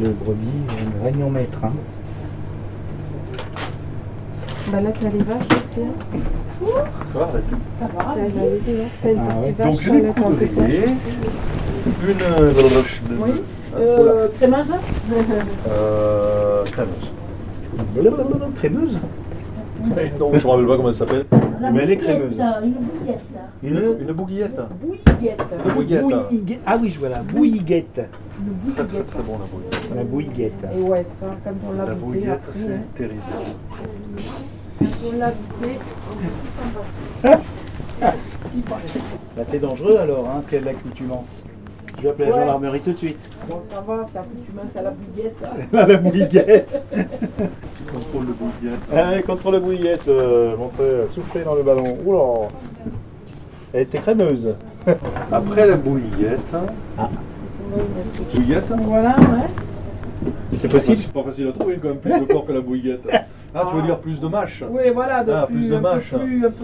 Le brebis, le réunion maître. hein. Bah là, t'as les vaches aussi. hein. Ça va. Ça va. Une Ah petite ouais. vache Donc, de aussi. Une euh, vache de... Oui. Euh, crémeuse Euh, crémeuse. Blablabla, Crémeuse non, je me rappelle pas comment elle s'appelle. Mais elle est crémeuse. Une bouillette, là. Une Une bouillette. Bouillette. Une bouillette. Ah oui, je vois la bouilliguette. Très très très bon la bouillette. La bouilliguette. Et ouais, ça, quand on l'a La bouillette, c'est hein. terrible. quand on l'a goûté, on peut s'en passer. Bah, c'est dangereux alors, hein, si elle a l'accoutumance. Je vais appeler la Ouais. gendarmerie tout de suite. Bon, ça va, c'est accoutumance à la bouillette. la bouilliguette. Contrôle de bouillette. Allez, contre la bouillette, euh, montez, soufflez dans le ballon. Oula Elle était crémeuse. Après la bouillette. Bouillette Voilà, ouais. C'est possible C'est pas facile à trouver quand même, plus de corps que la bouillette. Ah, tu veux dire plus de mâche Oui, voilà, de Ah, plus, plus de mâche.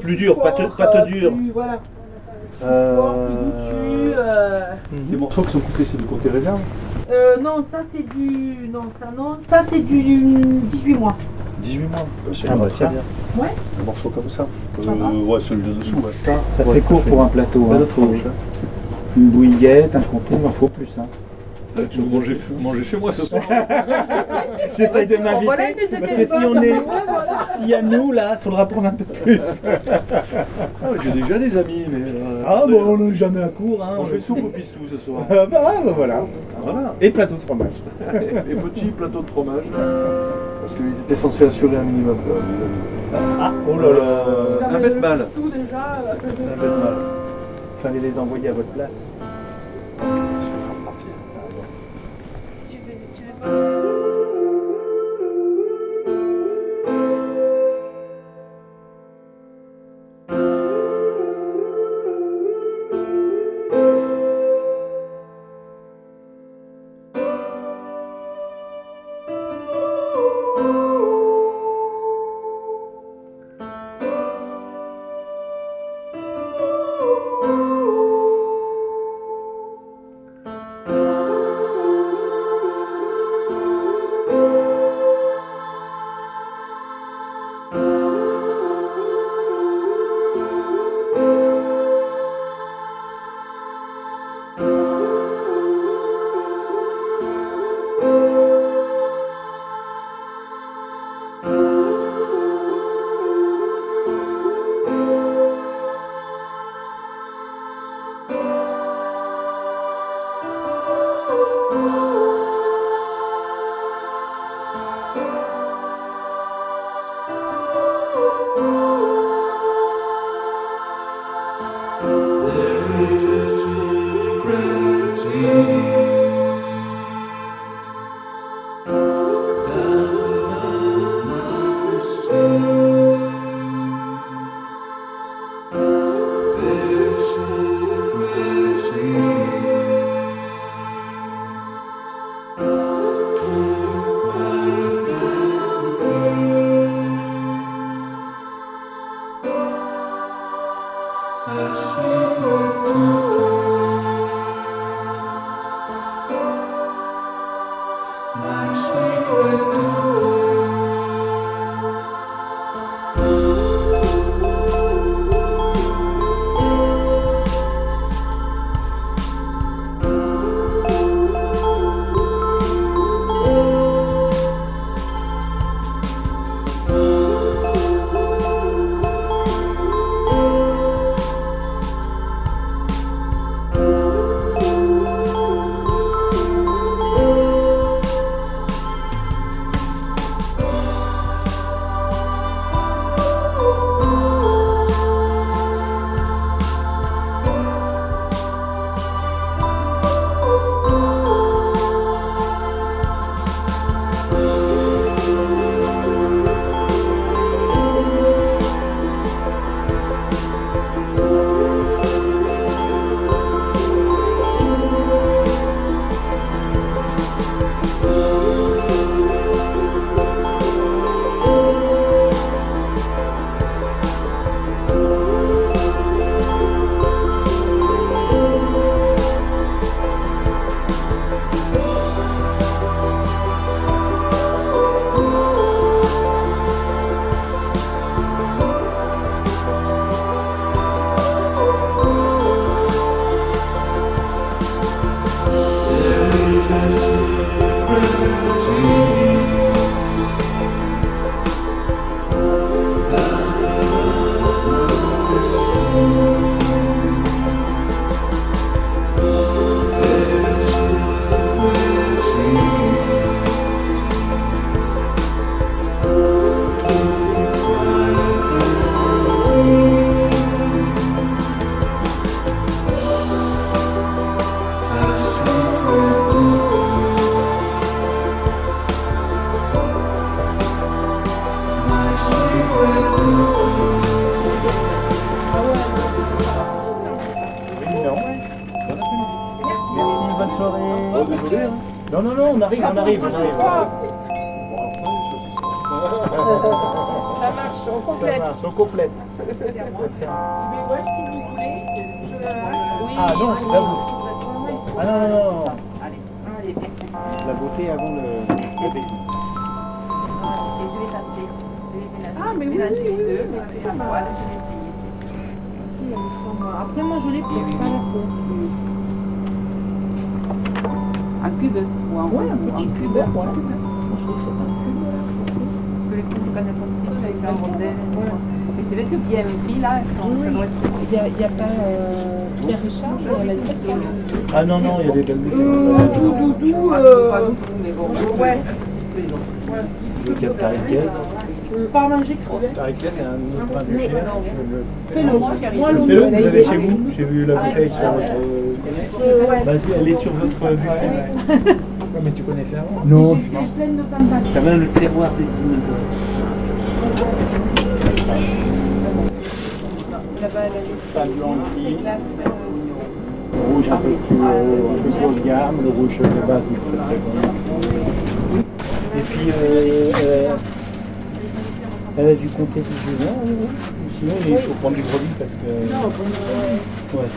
Plus, dur, pâte- fort, pâte euh, dure. Plus, voilà, plus goûtu. euh. Les morceaux qui sont coupés, c'est du côté réserve Euh, non, ça c'est du. Non, ça non. Ça c'est du 18 mois. 18 mois. C'est Ah, bah, très bien. Ouais. Un morceau comme ça. Euh, ouais, celui de dessous, ouais. Ça, ça Ouais, fait court pour un plateau. Hein. Hein. Une bouillette, un comté, il en faut plus. Hein. Là, tu veux manger, manger chez moi ce soir J'essaye de m'inviter parce que si on est, y a nous là, il faudra prendre un peu plus. Ah, J'ai déjà des amis, mais. euh, Ah bon, on n'est jamais à court. Hein. On fait soupe au pistou ce soir. Ah, bah, ah, bah, voilà. Voilà. Et plateau de fromage. Et petit plateau de fromage. Parce qu'ils étaient censés assurer un minimum. Ah, oh là là. Euh, un bête mal. Tout déjà. euh, Un bête mal. Fallait les envoyer à votre place. Non, non, non, on arrive, on arrive, on arrive. Ça marche, on Ça complète. marche, on complète. Mais ouais, si vous voulez. Je... Oui. Ah non, c'est la beauté. Ah non, non, non. Allez. La beauté avant le, le bénéfice. Ah, mais oui, oui, oui, oui, mais c'est pas mal. Après, moi, je les pique pas la peau. Un cube ou un Ouais, un un petit cube. cube. Moi, je les fais un cube. Parce que les cubes, quand elles sont petites, en rondelles. Mais c'est vrai que bien là, elles sont, ça doit être Il n'y a, il y a pas euh, Pierre Richard dans la tête Ah non, non, il y a des belles. Doudou, doudou, pas euh, nous, mais bon. ouais. Le Pas manger il y a un autre du GS. Pélo, vous avez chez vous J'ai vu la bouteille sur votre. Ouais. Vas-y, elle est sur votre buffet. Ouais, mais tu connaissais avant Non. J'étais pleine de patates. Ça va le terroir des dinosaures. Là-bas, elle a les Pas blanc ici. glaces. Le rouge un peu plus, euh, un peu grosse gamme, le rouge de base mais très très bon. Et puis, euh, elle a du comté 18 ans. euh, Sinon, il faut prendre du grenouille parce que. Non, ouais. Ouais.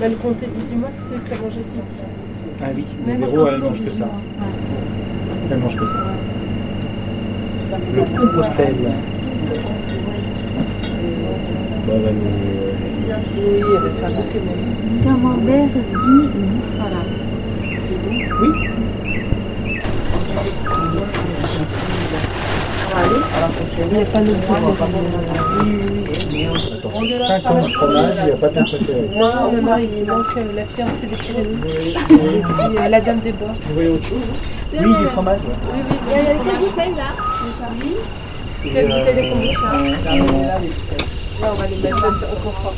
Bah, le comté 18 mois, c'est celui qui a mangé. Ah oui, le le Véro, elle mange que 18 ça. Elle mange que ça. Le compostel. Bah, nous- Oui, elle va faire goûter mon Camembert di bufala. Il n'y a pas de Attends, 50 fromages, il n'y a pas de préféré. Moi, mon mari, il manque euh, la fiancée des Pyrénées. Et euh, la dame des bois. Vous voulez autre chose Oui, du fromage. ouais. Oui, oui, il y a quelle bouteille là Quelle bouteille de kombucha Là, on va les mettre au confort.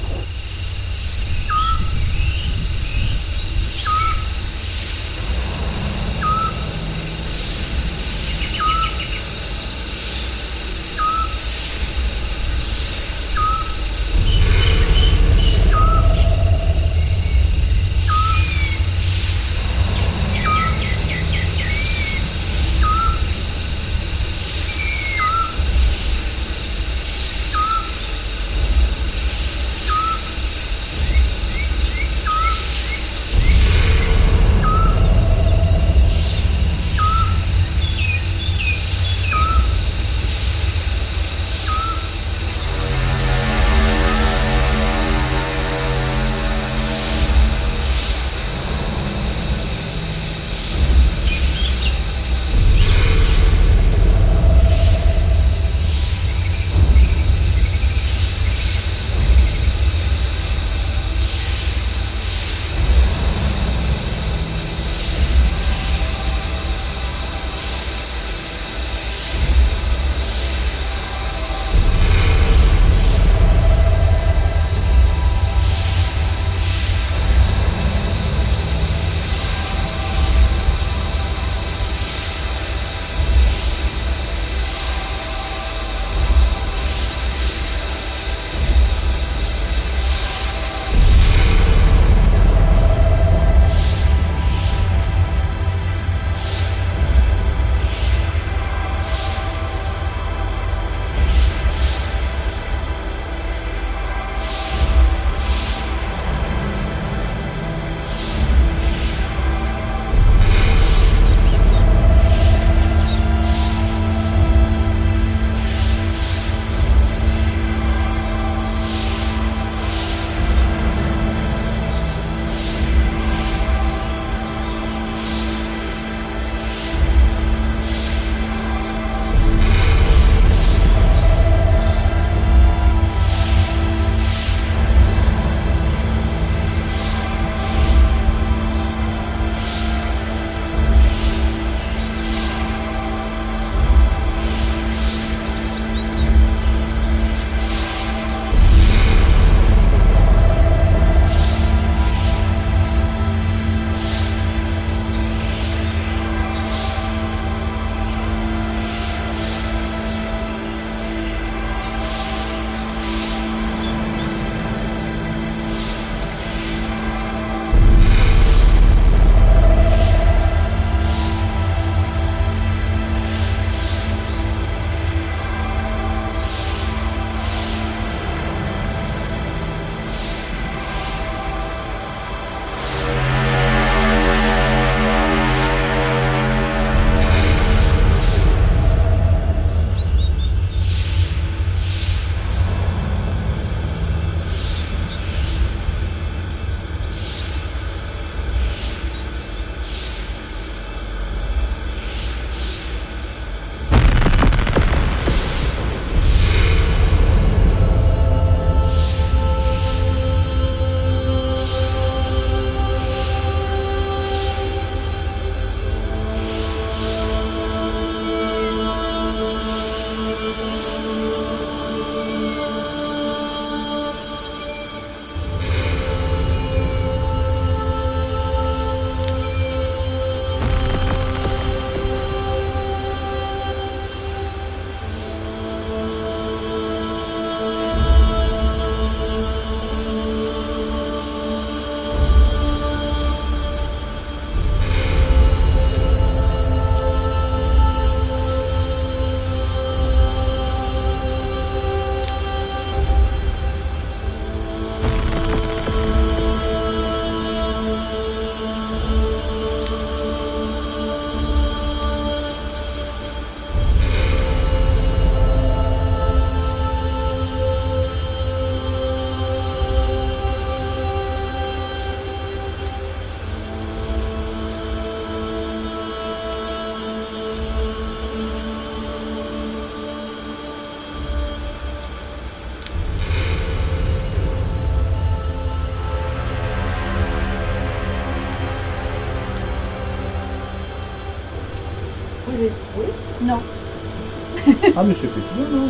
Ah, mais c'est petit, non non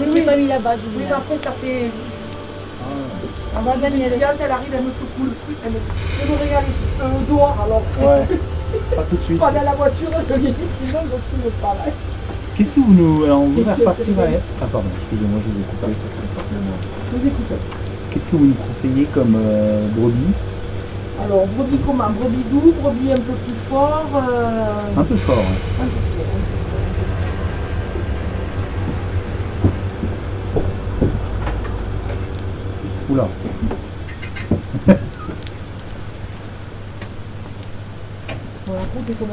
mais j'ai pas mis la base. Oui, mais après, ça fait. Ah, En bas, elle arrive, elle me secoue le truc, elle me, me regarde cheveux dehors, alors Ouais, pas tout de suite. pas dans la voiture, je lui ai dit sinon je suis pas là. Qu'est-ce que vous nous. Alors, on va repartir à. Ah, pardon, excusez-moi, je vous ai coupé, ça c'est pas bien. Je vous écoute. Qu'est-ce que vous nous conseillez comme euh, brebis? Alors, brebis comment Brebis doux, brebis un peu plus fort. Euh... Un peu fort. hein. un peu fort. Oula. Oui.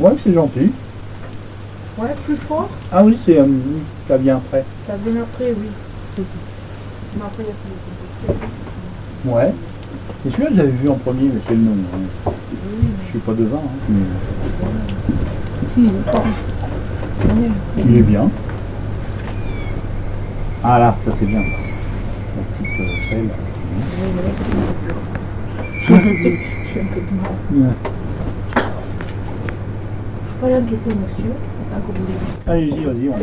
Ouais, c'est gentil. Ouais, plus fort. Ah oui, c'est euh, ça vient après. Ça vient après, oui. Mais après, il y a plus de. Ouais. Et celui-là, j'avais vu en premier, mais c'est le nom. hein. Je suis pas devin. Hein, mais Si, il est fort. il est bien. Ah là, ça c'est bien ça. La petite euh. J'ai un peu de mal. Ouais. Je peux aller encaisser, monsieur, tant que vous voulez. Allez-y, vas-y, on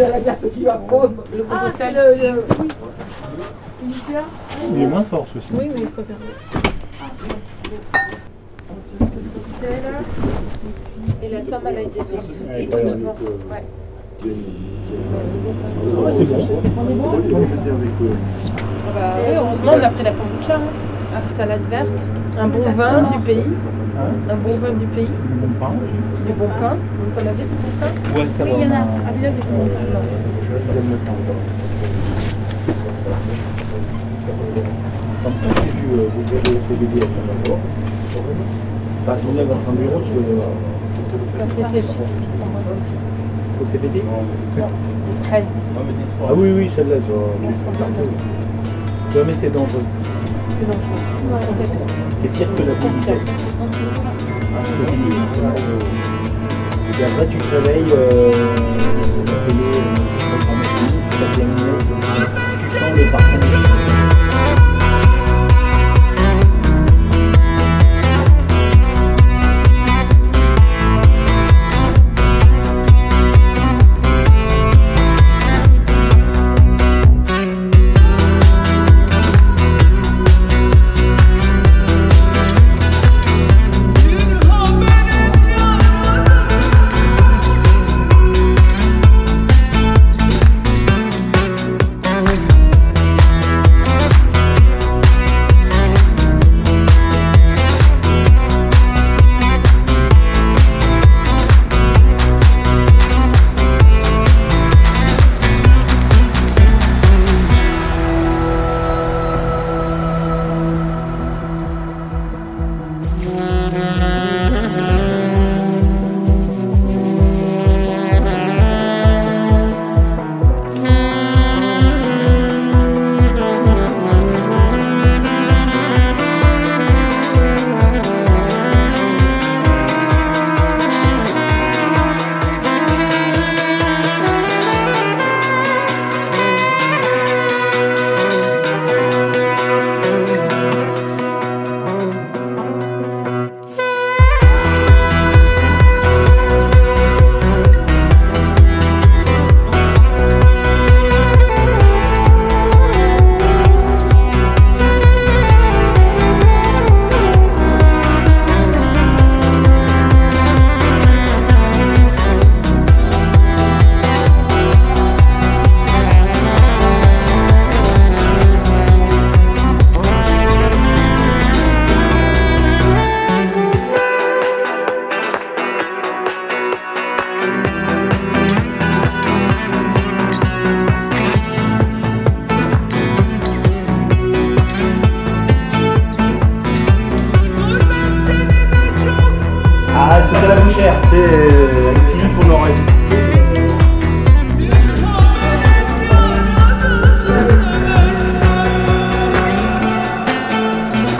a la glace qui va fondre. Le Ah, c'est c'est le. le... Oui. Il est moins fort ceci. Oui, mais je préfère. Et la tome, elle a été douce. Ouais. Ouais, c'est bon. Ah bah, oui, heureusement, on a pris la kombucha. Hein. Salade verte, un bon vin du pays. Hein? Un bon vin du pays. Du bon pain aussi. Du bon pain. Vous en avez du bon pain Ouais, ça Oui, va. il y en a. Ah, du bon pain. Ils aiment le. Comme vu euh, vous avez le CBD à. Bah, dans un bureau sur le. Ça, c'est ces chips qui sont. Au CBD. Ah oui, oui, celle-là, tu vois. tu mais c'est dangereux. C'est dangereux. Complètement. C'est pire que la communiquette. Et après, tu te réveilles, euh, tu vas payer 50 minutes,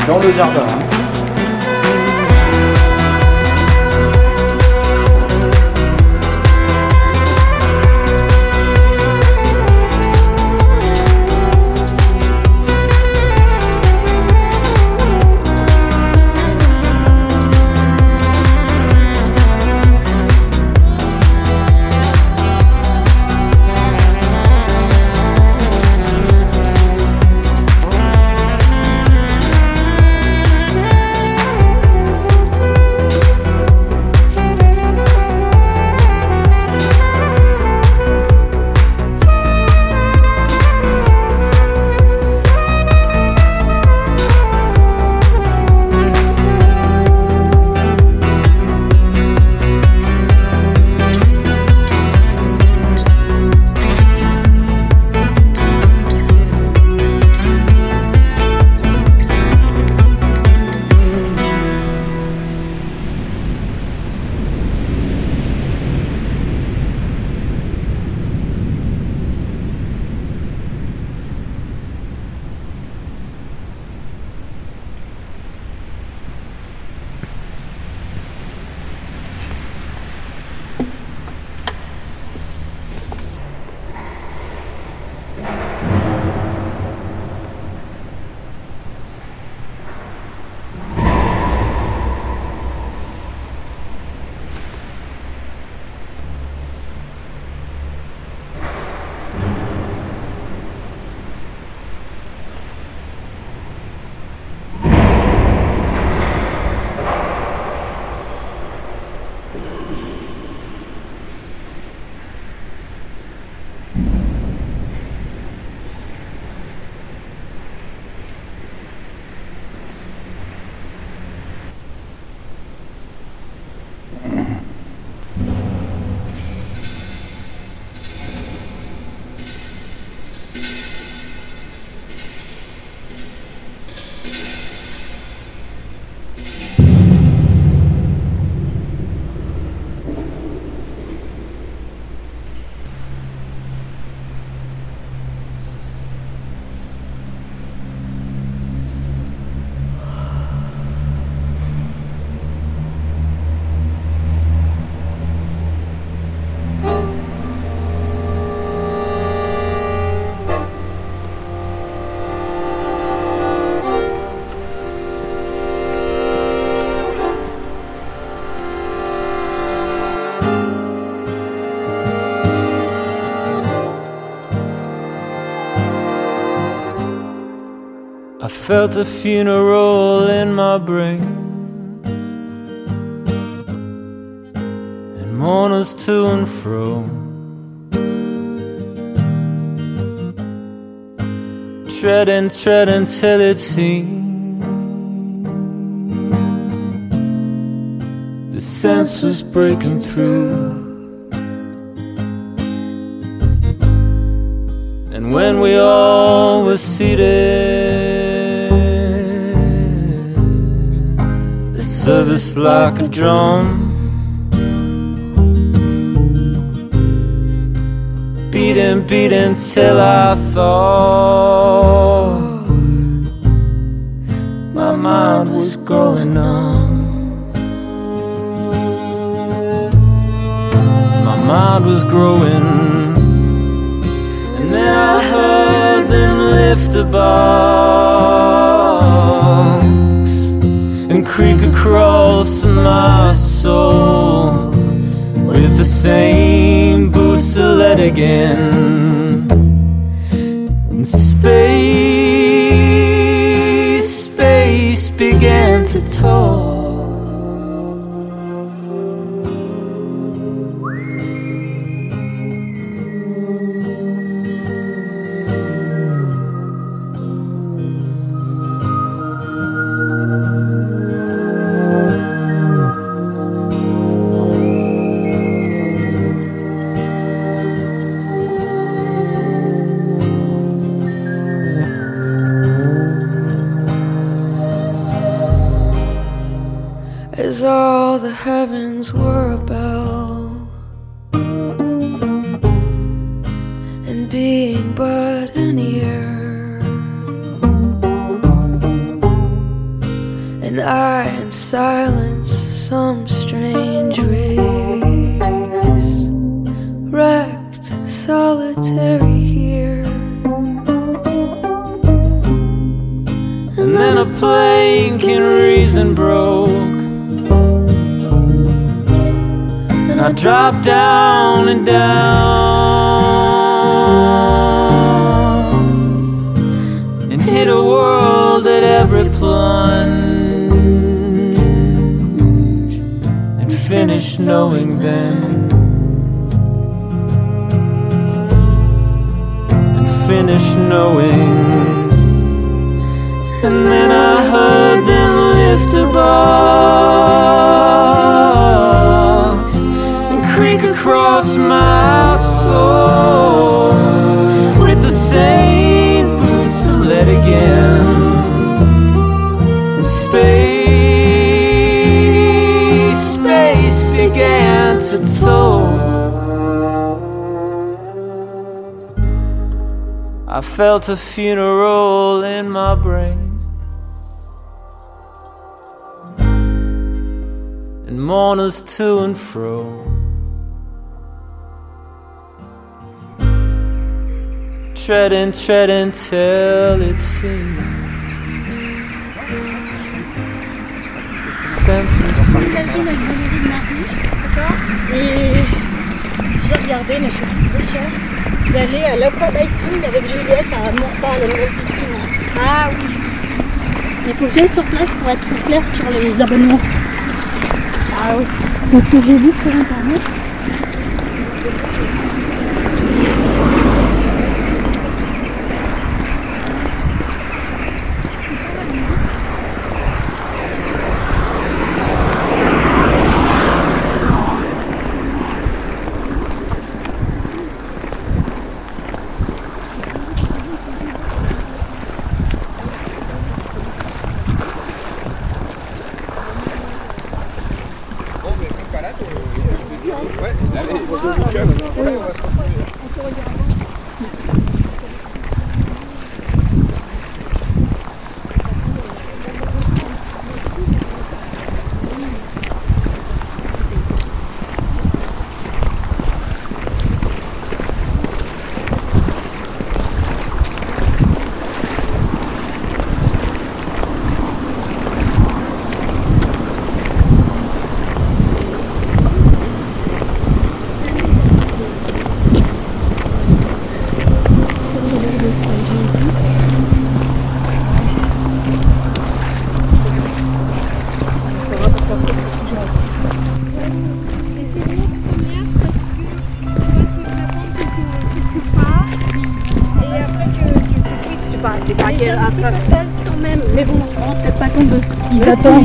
Dans le jardin. Hein. felt a funeral in my brain. And mourners to and fro. Tread and tread until it seemed the sense was breaking through. And when we all were seated, service like a drum. Beating, beating till I thought my mind was going numb. My mind was growing. And then I heard them lift a box creak across my soul with the same boots of lead again. But an ear, and I in silence some strange race, wrecked solitary here. And then a plank in reason broke. And I dropped down and down knowing then and finish knowing. And then I heard them lift a box and creak across my soul with the same felt a funeral in my brain. and mourners to and fro. Treading, treading till it seems. D'accord Et j'ai regardé, mais c'est trop cher, d'aller à l'Aqua Lighting avec Juliette à piscine. Ah oui. Il faut que j'aille sur place pour être clair sur les abonnements. Ah oui. Donc que j'ai vu sur internet.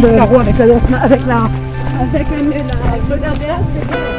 Avec la danse, avec la. Avec la,